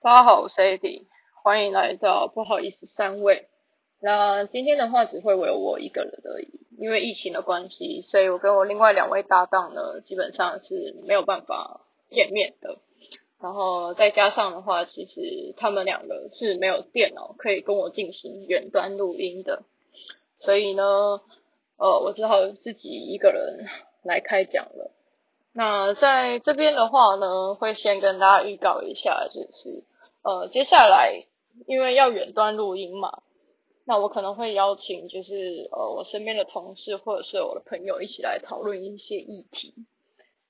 大家好，我是 AD，欢迎来到不好意思三位。那今天的话只会有我一个人而已，因为疫情的关系，所以我跟我另外两位搭档呢，基本上是没有办法见面的。然后再加上的话，其实他们两个是没有电脑可以跟我进行远端录音的，所以呢，呃，我只好自己一个人来开讲了。那在这边的话呢，会先跟大家预告一下，就是呃，接下来因为要远端录音嘛，那我可能会邀请就是呃我身边的同事或者是我的朋友一起来讨论一些议题。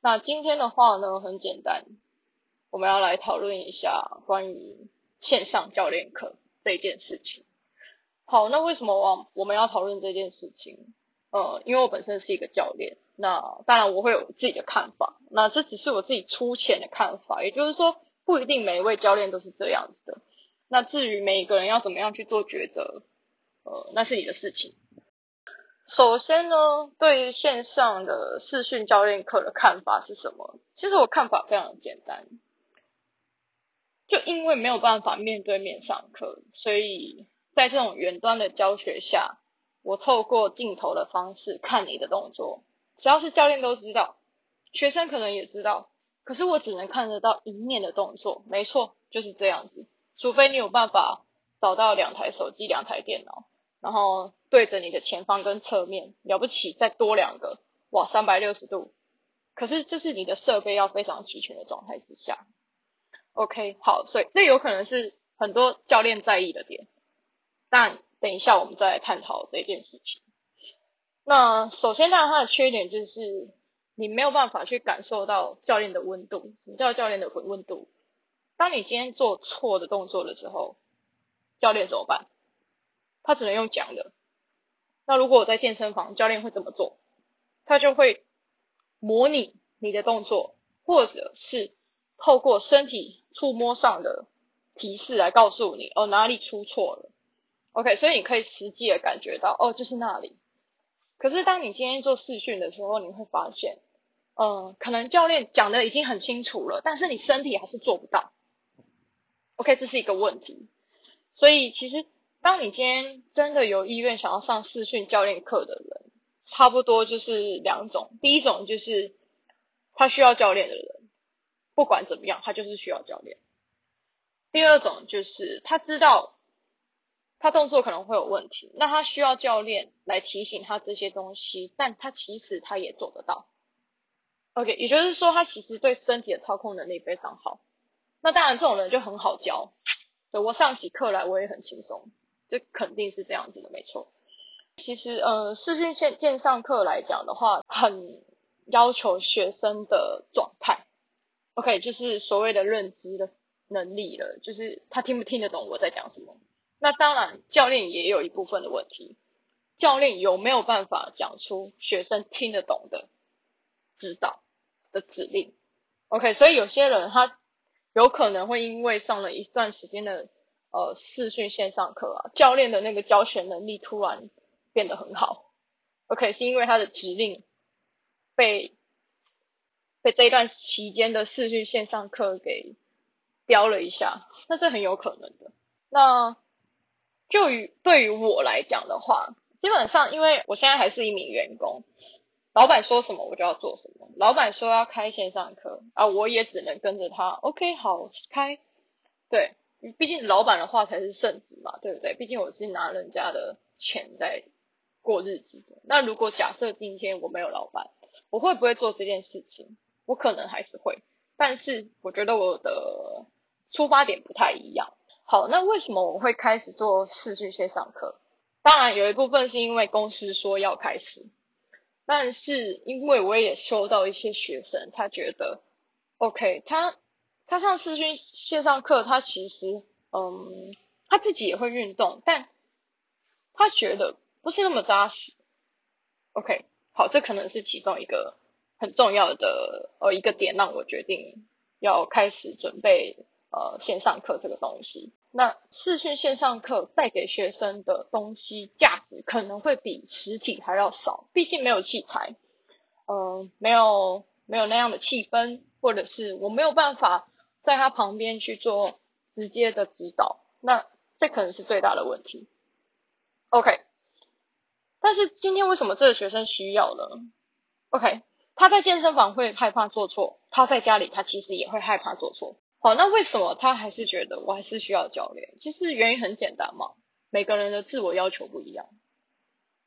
那今天的话呢，很简单，我们要来讨论一下关于线上教练课这件事情。好，那为什么我我们要讨论这件事情？呃，因为我本身是一个教练。那当然，我会有自己的看法。那这只是我自己粗浅的看法，也就是说，不一定每一位教练都是这样子的。那至于每一个人要怎么样去做抉择，呃，那是你的事情。首先呢，对于线上的视讯教练课的看法是什么？其实我看法非常简单，就因为没有办法面对面上课，所以在这种远端的教学下，我透过镜头的方式看你的动作。只要是教练都知道，学生可能也知道，可是我只能看得到一面的动作，没错，就是这样子。除非你有办法找到两台手机、两台电脑，然后对着你的前方跟侧面，了不起再多两个，哇，三百六十度。可是这是你的设备要非常齐全的状态之下。OK，好，所以这有可能是很多教练在意的点，但等一下我们再来探讨这件事情。那首先，当然它的缺点就是你没有办法去感受到教练的温度。什么叫教练的温温度？当你今天做错的动作的时候，教练怎么办？他只能用讲的。那如果我在健身房，教练会怎么做？他就会模拟你的动作，或者是透过身体触摸上的提示来告诉你哦哪里出错了。OK，所以你可以实际的感觉到哦就是那里。可是，当你今天做试训的时候，你会发现，嗯，可能教练讲的已经很清楚了，但是你身体还是做不到。OK，这是一个问题。所以，其实当你今天真的有意愿想要上试训教练课的人，差不多就是两种。第一种就是他需要教练的人，不管怎么样，他就是需要教练。第二种就是他知道。他动作可能会有问题，那他需要教练来提醒他这些东西，但他其实他也做得到。OK，也就是说他其实对身体的操控能力非常好。那当然这种人就很好教，对我上起课来我也很轻松，这肯定是这样子的，没错。其实呃，视讯线线上课来讲的话，很要求学生的状态。OK，就是所谓的认知的能力了，就是他听不听得懂我在讲什么。那当然，教练也有一部分的问题。教练有没有办法讲出学生听得懂的指导的指令？OK，所以有些人他有可能会因为上了一段时间的呃视讯线上课啊，教练的那个教学能力突然变得很好。OK，是因为他的指令被被这一段期间的视讯线上课给标了一下，那是很有可能的。那就于对于我来讲的话，基本上因为我现在还是一名员工，老板说什么我就要做什么。老板说要开线上课啊，我也只能跟着他。OK，好开。对，毕竟老板的话才是圣旨嘛，对不对？毕竟我是拿人家的钱在过日子的。那如果假设今天我没有老板，我会不会做这件事情？我可能还是会，但是我觉得我的出发点不太一样。好，那为什么我会开始做视讯线上课？当然有一部分是因为公司说要开始，但是因为我也收到一些学生，他觉得，OK，他他上视讯线上课，他其实，嗯，他自己也会运动，但他觉得不是那么扎实。OK，好，这可能是其中一个很重要的呃一个点，让我决定要开始准备呃线上课这个东西。那视讯线上课带给学生的东西价值可能会比实体还要少，毕竟没有器材，嗯，没有没有那样的气氛，或者是我没有办法在他旁边去做直接的指导，那这可能是最大的问题。OK，但是今天为什么这个学生需要呢？OK，他在健身房会害怕做错，他在家里他其实也会害怕做错。好，那为什么他还是觉得我还是需要教练？其实原因很简单嘛，每个人的自我要求不一样。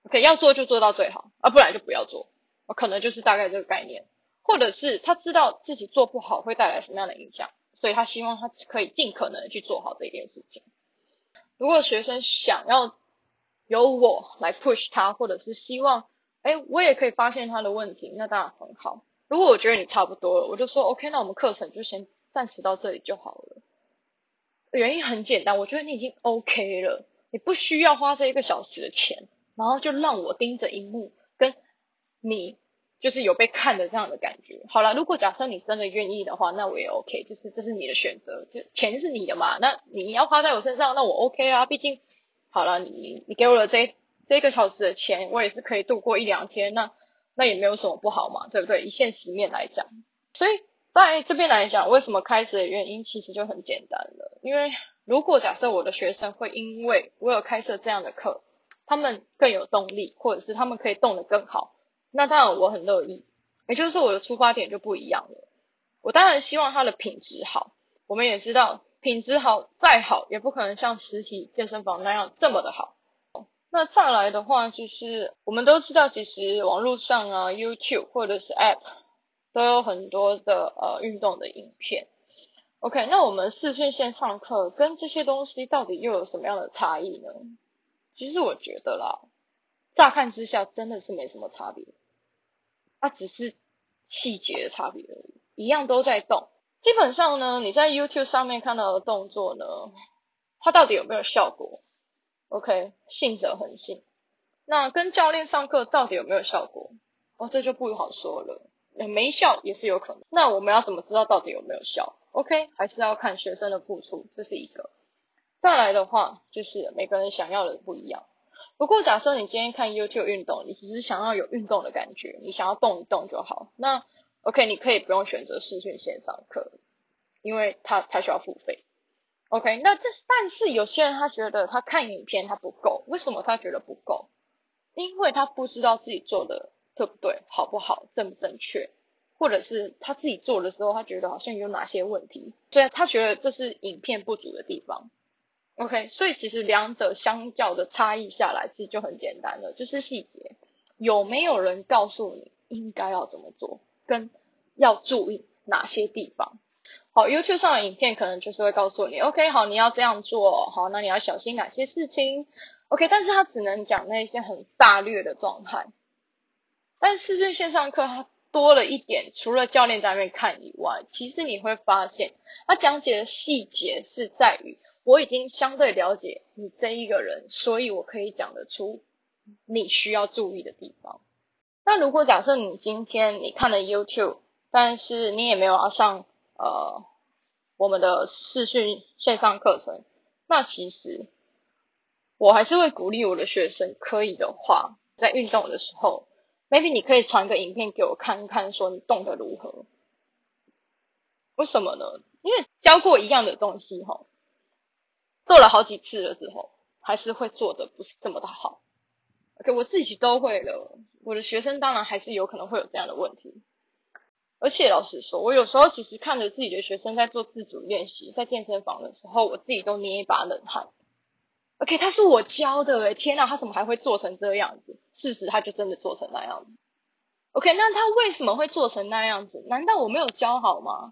OK，要做就做到最好，啊，不然就不要做。可能就是大概这个概念，或者是他知道自己做不好会带来什么样的影响，所以他希望他可以尽可能去做好这件事情。如果学生想要由我来 push 他，或者是希望，哎，我也可以发现他的问题，那当然很好。如果我觉得你差不多了，我就说 OK，那我们课程就先暂时到这里就好了。原因很简单，我觉得你已经 OK 了，你不需要花这一个小时的钱，然后就让我盯着荧幕跟你。就是有被看的这样的感觉。好了，如果假设你真的愿意的话，那我也 OK，就是这是你的选择，就钱是你的嘛，那你要花在我身上，那我 OK 啊。毕竟，好了，你你给我了这这一个小时的钱，我也是可以度过一两天，那那也没有什么不好嘛，对不对？以现实面来讲，所以在这边来讲，为什么开始的原因其实就很简单了，因为如果假设我的学生会因为我有开设这样的课，他们更有动力，或者是他们可以动得更好。那当然我很乐意，也就是说我的出发点就不一样了。我当然希望它的品质好，我们也知道品质好再好也不可能像实体健身房那样这么的好。那再来的话就是我们都知道，其实网络上啊 YouTube 或者是 App 都有很多的呃运动的影片。OK，那我们视讯线上课跟这些东西到底又有什么样的差异呢？其实我觉得啦，乍看之下真的是没什么差别。它只是细节的差别而已，一样都在动。基本上呢，你在 YouTube 上面看到的动作呢，它到底有没有效果？OK，信则恒信。那跟教练上课到底有没有效果？哦，这就不好说了。没效也是有可能。那我们要怎么知道到底有没有效？OK，还是要看学生的付出，这是一个。再来的话，就是每个人想要的不一样。不过，假设你今天看 YouTube 运动，你只是想要有运动的感觉，你想要动一动就好。那 OK，你可以不用选择视讯线上课，因为他他需要付费。OK，那这是但是有些人他觉得他看影片他不够，为什么他觉得不够？因为他不知道自己做的对不对，好不好，正不正确，或者是他自己做的时候，他觉得好像有哪些问题，所以他觉得这是影片不足的地方。OK，所以其实两者相较的差异下来，其实就很简单了，就是细节。有没有人告诉你应该要怎么做，跟要注意哪些地方。好，YouTube 上的影片可能就是会告诉你，OK，好，你要这样做，好，那你要小心哪些事情，OK，但是他只能讲那些很大略的状态。但视讯线上课它多了一点，除了教练在那边看以外，其实你会发现，它讲解的细节是在于。我已经相对了解你这一个人，所以我可以讲得出你需要注意的地方。那如果假设你今天你看了 YouTube，但是你也没有要上呃我们的视讯线上课程，那其实我还是会鼓励我的学生，可以的话，在运动的时候，maybe 你可以传个影片给我看看，说你动得如何？为什么呢？因为教过一样的东西，哈。做了好几次了之后，还是会做的不是这么的好。OK，我自己都会了，我的学生当然还是有可能会有这样的问题。而且老实说，我有时候其实看着自己的学生在做自主练习，在健身房的时候，我自己都捏一把冷汗。OK，他是我教的诶，天呐，他怎么还会做成这个样子？事实他就真的做成那样子。OK，那他为什么会做成那样子？难道我没有教好吗？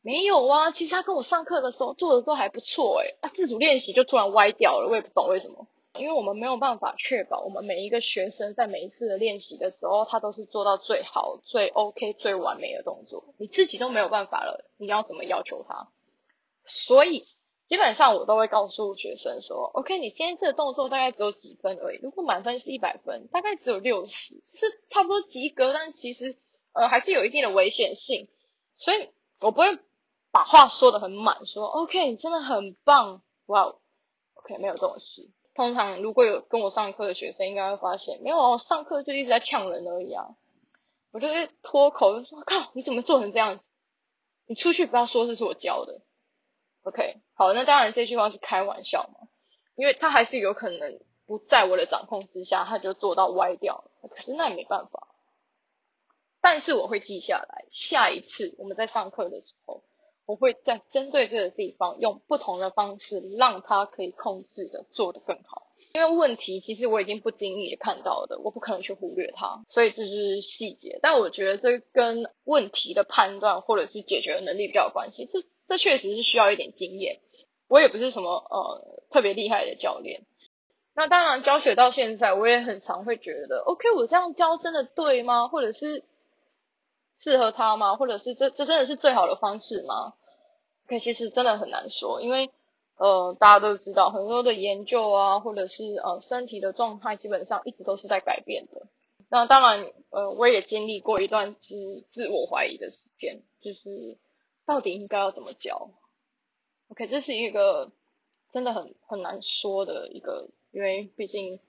没有啊，其实他跟我上课的时候做的都还不错诶，啊自主练习就突然歪掉了，我也不懂为什么。因为我们没有办法确保我们每一个学生在每一次的练习的时候，他都是做到最好、最 OK、最完美的动作，你自己都没有办法了，你要怎么要求他？所以基本上我都会告诉学生说，OK，你今天这个动作大概只有几分而已，如果满分是一百分，大概只有六十，是差不多及格，但其实呃还是有一定的危险性，所以我不会。把话说的很满，说 OK，你真的很棒，哇，OK，没有这种事。通常如果有跟我上课的学生，应该会发现，没有，上课就一直在呛人而已啊。我就会脱口就说，靠，你怎么做成这样子？你出去不要说这是我教的 OK，好，那当然这句话是开玩笑嘛，因为他还是有可能不在我的掌控之下，他就做到歪掉了。可是那也没办法，但是我会记下来，下一次我们在上课的时候，我会在针对这个地方用不同的方式，让他可以控制的做得更好。因为问题其实我已经不经意看到的，我不可能去忽略它，所以这是细节。但我觉得这跟问题的判断或者是解决的能力比较有关系。这这确实是需要一点经验。我也不是什么呃特别厉害的教练。那当然教学到现在，我也很常会觉得，OK，我这样教真的对吗？或者是适合他吗？或者是这这真的是最好的方式吗？OK，其实真的很难说，因为。呃，大家都知道很多的研究啊，或者是呃身体的状态，基本上一直都是在改变的。那当然，呃，我也经历过一段自自我怀疑的时间，就是到底应该要怎么教？OK，这是一个真的很很难说的一个，因为毕竟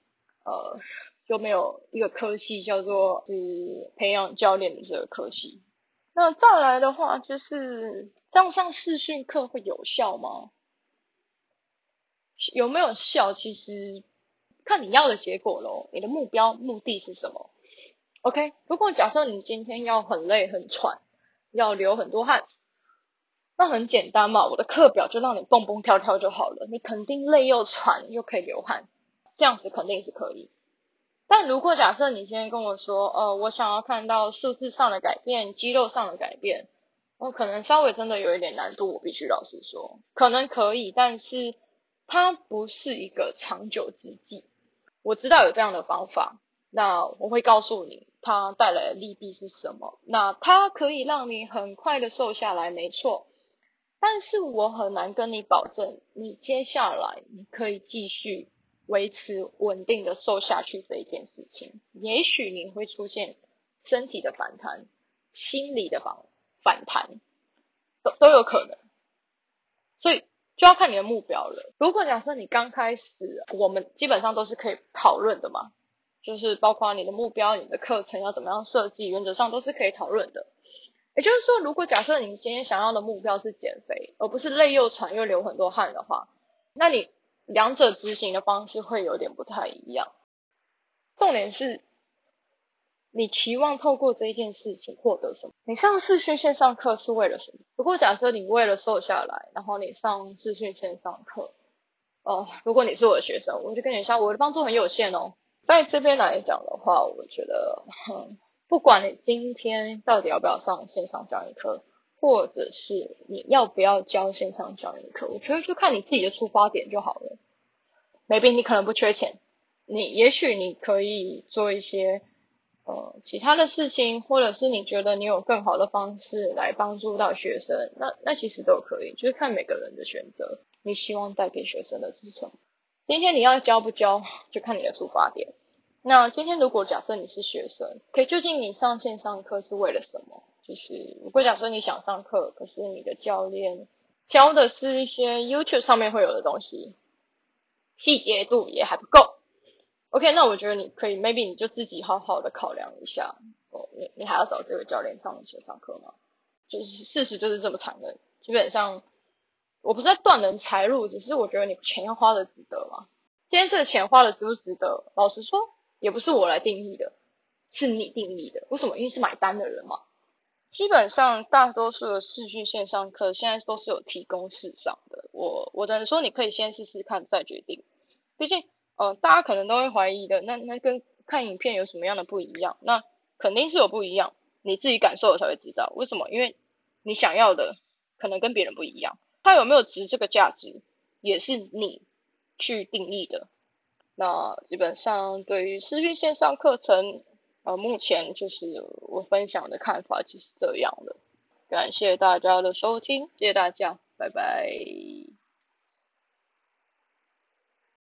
呃就没有一个科系叫做是培养教练的这个科系。那再来的话，就是这样上视讯课会有效吗？有没有效？其实看你要的结果咯，你的目标目的是什么？OK，如果假设你今天要很累很喘，要流很多汗，那很简单嘛，我的课表就让你蹦蹦跳跳就好了。你肯定累又喘又可以流汗，这样子肯定是可以。但如果假设你今天跟我说，呃，我想要看到数字上的改变，肌肉上的改变，我可能稍微真的有一点难度，我必须老实说，可能可以，但是。它不是一个长久之计，我知道有这样的方法，那我会告诉你它带来的利弊是什么。那它可以让你很快的瘦下来，没错，但是我很难跟你保证，你接下来你可以继续维持稳定的瘦下去这一件事情。也许你会出现身体的反弹，心理的反反弹，都都有可能，就要看你的目标了。如果假设你刚开始，我们基本上都是可以讨论的嘛，就是包括你的目标、你的课程要怎么样设计，原则上都是可以讨论的。也就是说，如果假设你今天想要的目标是减肥，而不是累又喘又流很多汗的话，那你两者执行的方式会有点不太一样。重点是。你期望透过这一件事情获得什么？你上视讯线上课是为了什么？如果假设你为了瘦下来，然后你上视讯线上课，哦，如果你是我的学生，我就跟你说，我的帮助很有限哦。在这边来讲的话，我觉得，不管你今天到底要不要上线上教育课，或者是你要不要教线上教育课，我觉得就看你自己的出发点就好了。maybe 你可能不缺钱，你也许你可以做一些。呃，其他的事情，或者是你觉得你有更好的方式来帮助到学生，那那其实都可以，就是看每个人的选择。你希望带给学生的是什么？今天你要教不教，就看你的出发点。那今天如果假设你是学生，可以究竟你上线上课是为了什么？就是如果假设你想上课，可是你的教练教的是一些 YouTube 上面会有的东西，细节度也还不够。OK，那我觉得你可以，maybe 你就自己好好的考量一下。哦，你你还要找这个教练上线上课吗？就是事实就是这么残忍。基本上，我不是在断人财路，只是我觉得你钱要花的值得嘛？今天这个钱花的值不值得？老实说，也不是我来定义的，是你定义的。为什么？因为是买单的人嘛。基本上，大多数的视讯线上课现在都是有提供试上的。我我只能说，你可以先试试看再决定。毕竟。呃，大家可能都会怀疑的，那那跟看影片有什么样的不一样？那肯定是有不一样，你自己感受了才会知道为什么。因为你想要的可能跟别人不一样，它有没有值这个价值，也是你去定义的。那基本上对于私讯线上课程，呃，目前就是我分享的看法就是这样的。感谢大家的收听，谢谢大家，拜拜。